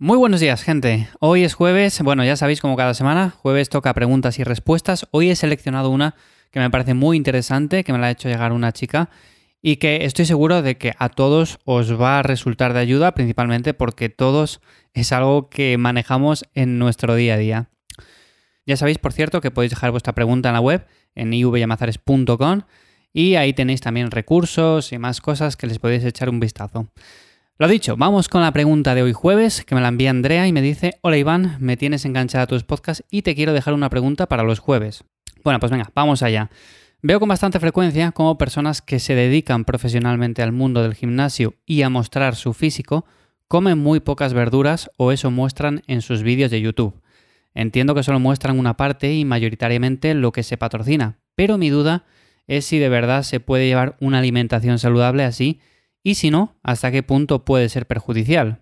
Muy buenos días, gente. Hoy es jueves, bueno, ya sabéis como cada semana, jueves toca preguntas y respuestas. Hoy he seleccionado una que me parece muy interesante, que me la ha hecho llegar una chica y que estoy seguro de que a todos os va a resultar de ayuda, principalmente porque todos es algo que manejamos en nuestro día a día. Ya sabéis, por cierto, que podéis dejar vuestra pregunta en la web, en ivyamazares.com, y ahí tenéis también recursos y más cosas que les podéis echar un vistazo. Lo dicho, vamos con la pregunta de hoy jueves, que me la envía Andrea y me dice, hola Iván, me tienes enganchada a tus podcasts y te quiero dejar una pregunta para los jueves. Bueno, pues venga, vamos allá. Veo con bastante frecuencia cómo personas que se dedican profesionalmente al mundo del gimnasio y a mostrar su físico comen muy pocas verduras o eso muestran en sus vídeos de YouTube. Entiendo que solo muestran una parte y mayoritariamente lo que se patrocina, pero mi duda es si de verdad se puede llevar una alimentación saludable así y si no, hasta qué punto puede ser perjudicial.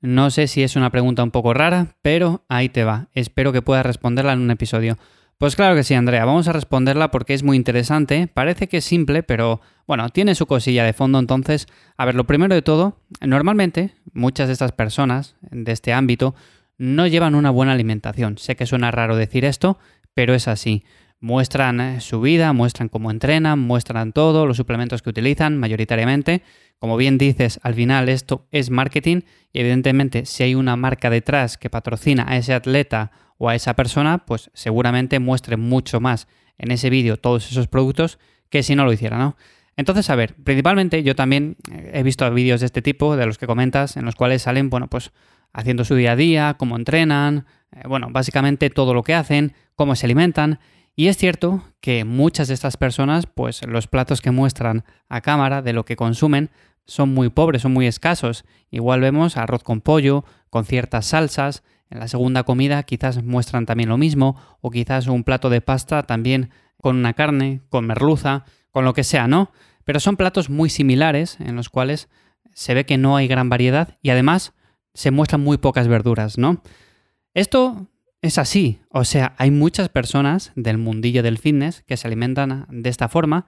No sé si es una pregunta un poco rara, pero ahí te va. Espero que puedas responderla en un episodio. Pues claro que sí, Andrea, vamos a responderla porque es muy interesante. Parece que es simple, pero bueno, tiene su cosilla de fondo. Entonces, a ver, lo primero de todo, normalmente muchas de estas personas de este ámbito no llevan una buena alimentación. Sé que suena raro decir esto, pero es así. Muestran eh, su vida, muestran cómo entrenan, muestran todo, los suplementos que utilizan mayoritariamente. Como bien dices, al final esto es marketing y evidentemente si hay una marca detrás que patrocina a ese atleta o a esa persona, pues seguramente muestre mucho más en ese vídeo todos esos productos que si no lo hiciera, ¿no? Entonces, a ver, principalmente yo también eh, he visto vídeos de este tipo, de los que comentas, en los cuales salen, bueno, pues haciendo su día a día, cómo entrenan, eh, bueno, básicamente todo lo que hacen, cómo se alimentan. Y es cierto que muchas de estas personas, pues los platos que muestran a cámara de lo que consumen son muy pobres, son muy escasos. Igual vemos arroz con pollo, con ciertas salsas. En la segunda comida quizás muestran también lo mismo, o quizás un plato de pasta también con una carne, con merluza, con lo que sea, ¿no? Pero son platos muy similares en los cuales se ve que no hay gran variedad y además se muestran muy pocas verduras, ¿no? Esto es así, o sea, hay muchas personas del mundillo del fitness que se alimentan de esta forma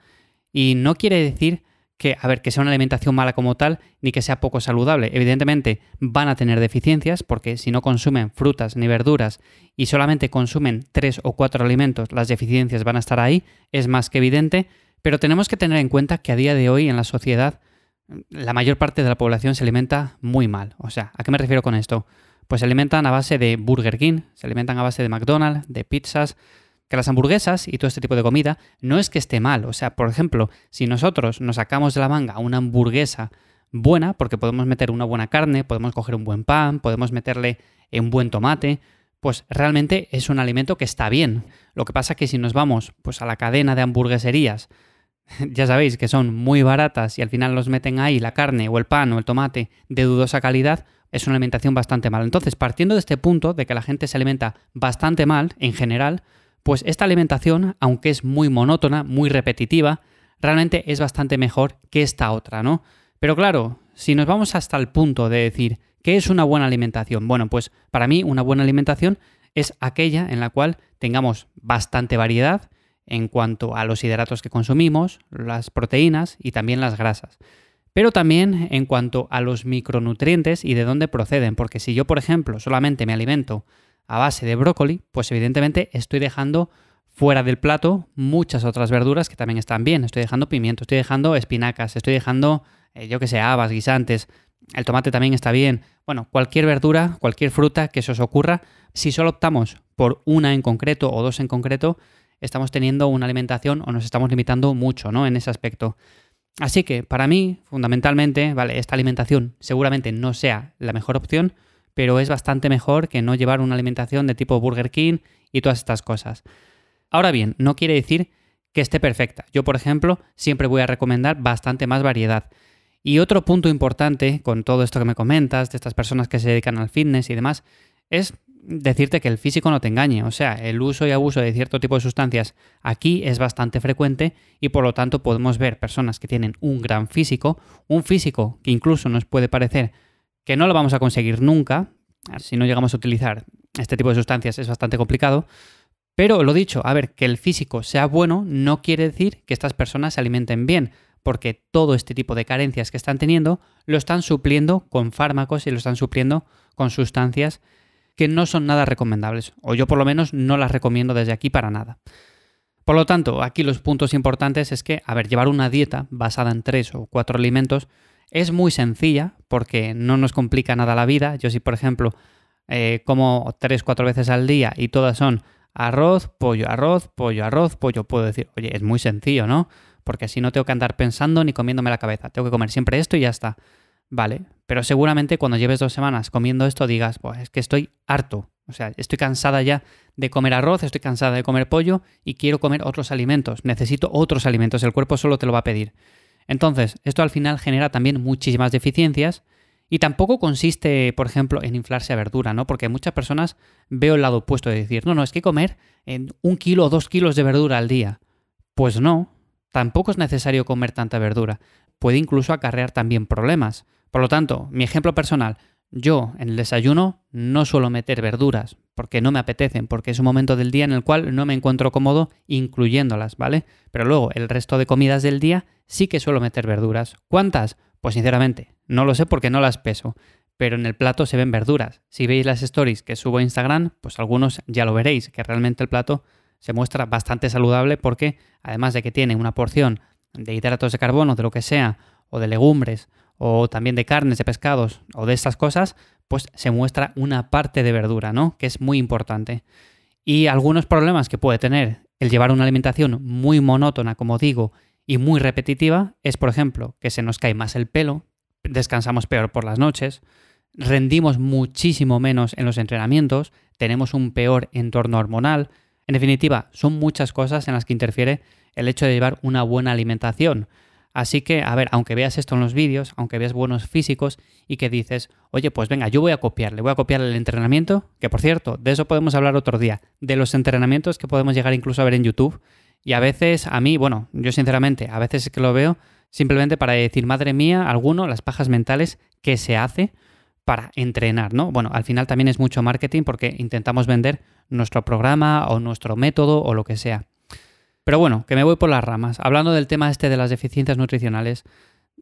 y no quiere decir que, a ver, que sea una alimentación mala como tal, ni que sea poco saludable. Evidentemente van a tener deficiencias porque si no consumen frutas ni verduras y solamente consumen tres o cuatro alimentos, las deficiencias van a estar ahí, es más que evidente, pero tenemos que tener en cuenta que a día de hoy en la sociedad la mayor parte de la población se alimenta muy mal. O sea, ¿a qué me refiero con esto? Pues se alimentan a base de Burger King, se alimentan a base de McDonald's, de pizzas, que las hamburguesas y todo este tipo de comida no es que esté mal. O sea, por ejemplo, si nosotros nos sacamos de la manga una hamburguesa buena, porque podemos meter una buena carne, podemos coger un buen pan, podemos meterle un buen tomate, pues realmente es un alimento que está bien. Lo que pasa es que si nos vamos pues a la cadena de hamburgueserías, ya sabéis que son muy baratas y al final los meten ahí la carne o el pan o el tomate de dudosa calidad, es una alimentación bastante mala. Entonces, partiendo de este punto de que la gente se alimenta bastante mal en general, pues esta alimentación, aunque es muy monótona, muy repetitiva, realmente es bastante mejor que esta otra, ¿no? Pero claro, si nos vamos hasta el punto de decir, ¿qué es una buena alimentación? Bueno, pues para mí una buena alimentación es aquella en la cual tengamos bastante variedad en cuanto a los hidratos que consumimos, las proteínas y también las grasas pero también en cuanto a los micronutrientes y de dónde proceden, porque si yo, por ejemplo, solamente me alimento a base de brócoli, pues evidentemente estoy dejando fuera del plato muchas otras verduras que también están bien. Estoy dejando pimiento, estoy dejando espinacas, estoy dejando, eh, yo que sé, habas, guisantes. El tomate también está bien. Bueno, cualquier verdura, cualquier fruta que se os ocurra, si solo optamos por una en concreto o dos en concreto, estamos teniendo una alimentación o nos estamos limitando mucho, ¿no? En ese aspecto. Así que para mí, fundamentalmente, vale, esta alimentación seguramente no sea la mejor opción, pero es bastante mejor que no llevar una alimentación de tipo Burger King y todas estas cosas. Ahora bien, no quiere decir que esté perfecta. Yo, por ejemplo, siempre voy a recomendar bastante más variedad. Y otro punto importante con todo esto que me comentas, de estas personas que se dedican al fitness y demás, es decirte que el físico no te engañe. O sea, el uso y abuso de cierto tipo de sustancias aquí es bastante frecuente y por lo tanto podemos ver personas que tienen un gran físico, un físico que incluso nos puede parecer que no lo vamos a conseguir nunca, si no llegamos a utilizar este tipo de sustancias es bastante complicado, pero lo dicho, a ver, que el físico sea bueno no quiere decir que estas personas se alimenten bien, porque todo este tipo de carencias que están teniendo lo están supliendo con fármacos y lo están supliendo con sustancias que no son nada recomendables, o yo por lo menos no las recomiendo desde aquí para nada. Por lo tanto, aquí los puntos importantes es que, a ver, llevar una dieta basada en tres o cuatro alimentos es muy sencilla porque no nos complica nada la vida. Yo si, por ejemplo, eh, como tres, cuatro veces al día y todas son arroz, pollo, arroz, pollo, arroz, pollo, puedo decir, oye, es muy sencillo, ¿no? Porque así no tengo que andar pensando ni comiéndome la cabeza. Tengo que comer siempre esto y ya está. Vale, pero seguramente cuando lleves dos semanas comiendo esto digas, pues es que estoy harto. O sea, estoy cansada ya de comer arroz, estoy cansada de comer pollo y quiero comer otros alimentos. Necesito otros alimentos, el cuerpo solo te lo va a pedir. Entonces, esto al final genera también muchísimas deficiencias y tampoco consiste, por ejemplo, en inflarse a verdura, ¿no? Porque muchas personas veo el lado opuesto de decir, no, no, es que comer en un kilo o dos kilos de verdura al día. Pues no, tampoco es necesario comer tanta verdura. Puede incluso acarrear también problemas. Por lo tanto, mi ejemplo personal, yo en el desayuno no suelo meter verduras porque no me apetecen, porque es un momento del día en el cual no me encuentro cómodo incluyéndolas, ¿vale? Pero luego el resto de comidas del día sí que suelo meter verduras. ¿Cuántas? Pues sinceramente, no lo sé porque no las peso, pero en el plato se ven verduras. Si veis las stories que subo a Instagram, pues algunos ya lo veréis, que realmente el plato se muestra bastante saludable porque además de que tiene una porción de hidratos de carbono, de lo que sea, o de legumbres, o también de carnes, de pescados o de estas cosas, pues se muestra una parte de verdura, ¿no? Que es muy importante. Y algunos problemas que puede tener el llevar una alimentación muy monótona, como digo, y muy repetitiva, es por ejemplo que se nos cae más el pelo, descansamos peor por las noches, rendimos muchísimo menos en los entrenamientos, tenemos un peor entorno hormonal. En definitiva, son muchas cosas en las que interfiere el hecho de llevar una buena alimentación. Así que, a ver, aunque veas esto en los vídeos, aunque veas buenos físicos y que dices, oye, pues venga, yo voy a copiarle, voy a copiar el entrenamiento, que por cierto, de eso podemos hablar otro día, de los entrenamientos que podemos llegar incluso a ver en YouTube. Y a veces, a mí, bueno, yo sinceramente, a veces es que lo veo simplemente para decir, madre mía, alguno, las pajas mentales que se hace para entrenar, ¿no? Bueno, al final también es mucho marketing porque intentamos vender nuestro programa o nuestro método o lo que sea. Pero bueno, que me voy por las ramas. Hablando del tema este de las deficiencias nutricionales,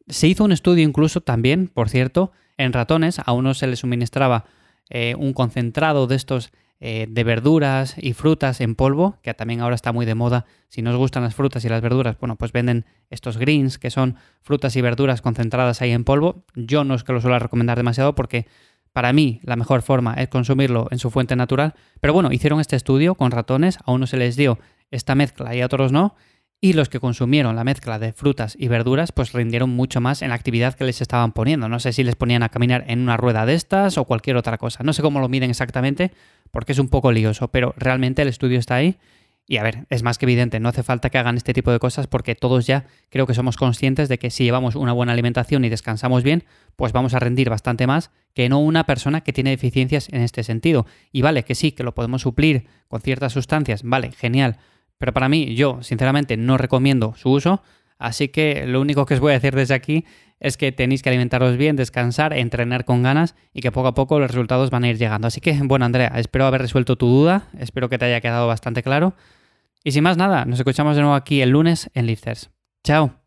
se hizo un estudio incluso también, por cierto, en ratones. A uno se les suministraba eh, un concentrado de estos eh, de verduras y frutas en polvo, que también ahora está muy de moda. Si no os gustan las frutas y las verduras, bueno, pues venden estos greens, que son frutas y verduras concentradas ahí en polvo. Yo no es que lo suelo recomendar demasiado porque para mí la mejor forma es consumirlo en su fuente natural. Pero bueno, hicieron este estudio con ratones, a uno se les dio esta mezcla y a otros no. Y los que consumieron la mezcla de frutas y verduras, pues rindieron mucho más en la actividad que les estaban poniendo. No sé si les ponían a caminar en una rueda de estas o cualquier otra cosa. No sé cómo lo miden exactamente, porque es un poco lioso, pero realmente el estudio está ahí. Y a ver, es más que evidente, no hace falta que hagan este tipo de cosas porque todos ya creo que somos conscientes de que si llevamos una buena alimentación y descansamos bien, pues vamos a rendir bastante más que no una persona que tiene deficiencias en este sentido. Y vale, que sí, que lo podemos suplir con ciertas sustancias, vale, genial pero para mí, yo sinceramente no recomiendo su uso, así que lo único que os voy a decir desde aquí es que tenéis que alimentaros bien, descansar, entrenar con ganas y que poco a poco los resultados van a ir llegando. Así que, bueno, Andrea, espero haber resuelto tu duda, espero que te haya quedado bastante claro. Y sin más nada, nos escuchamos de nuevo aquí el lunes en Lifters. Chao.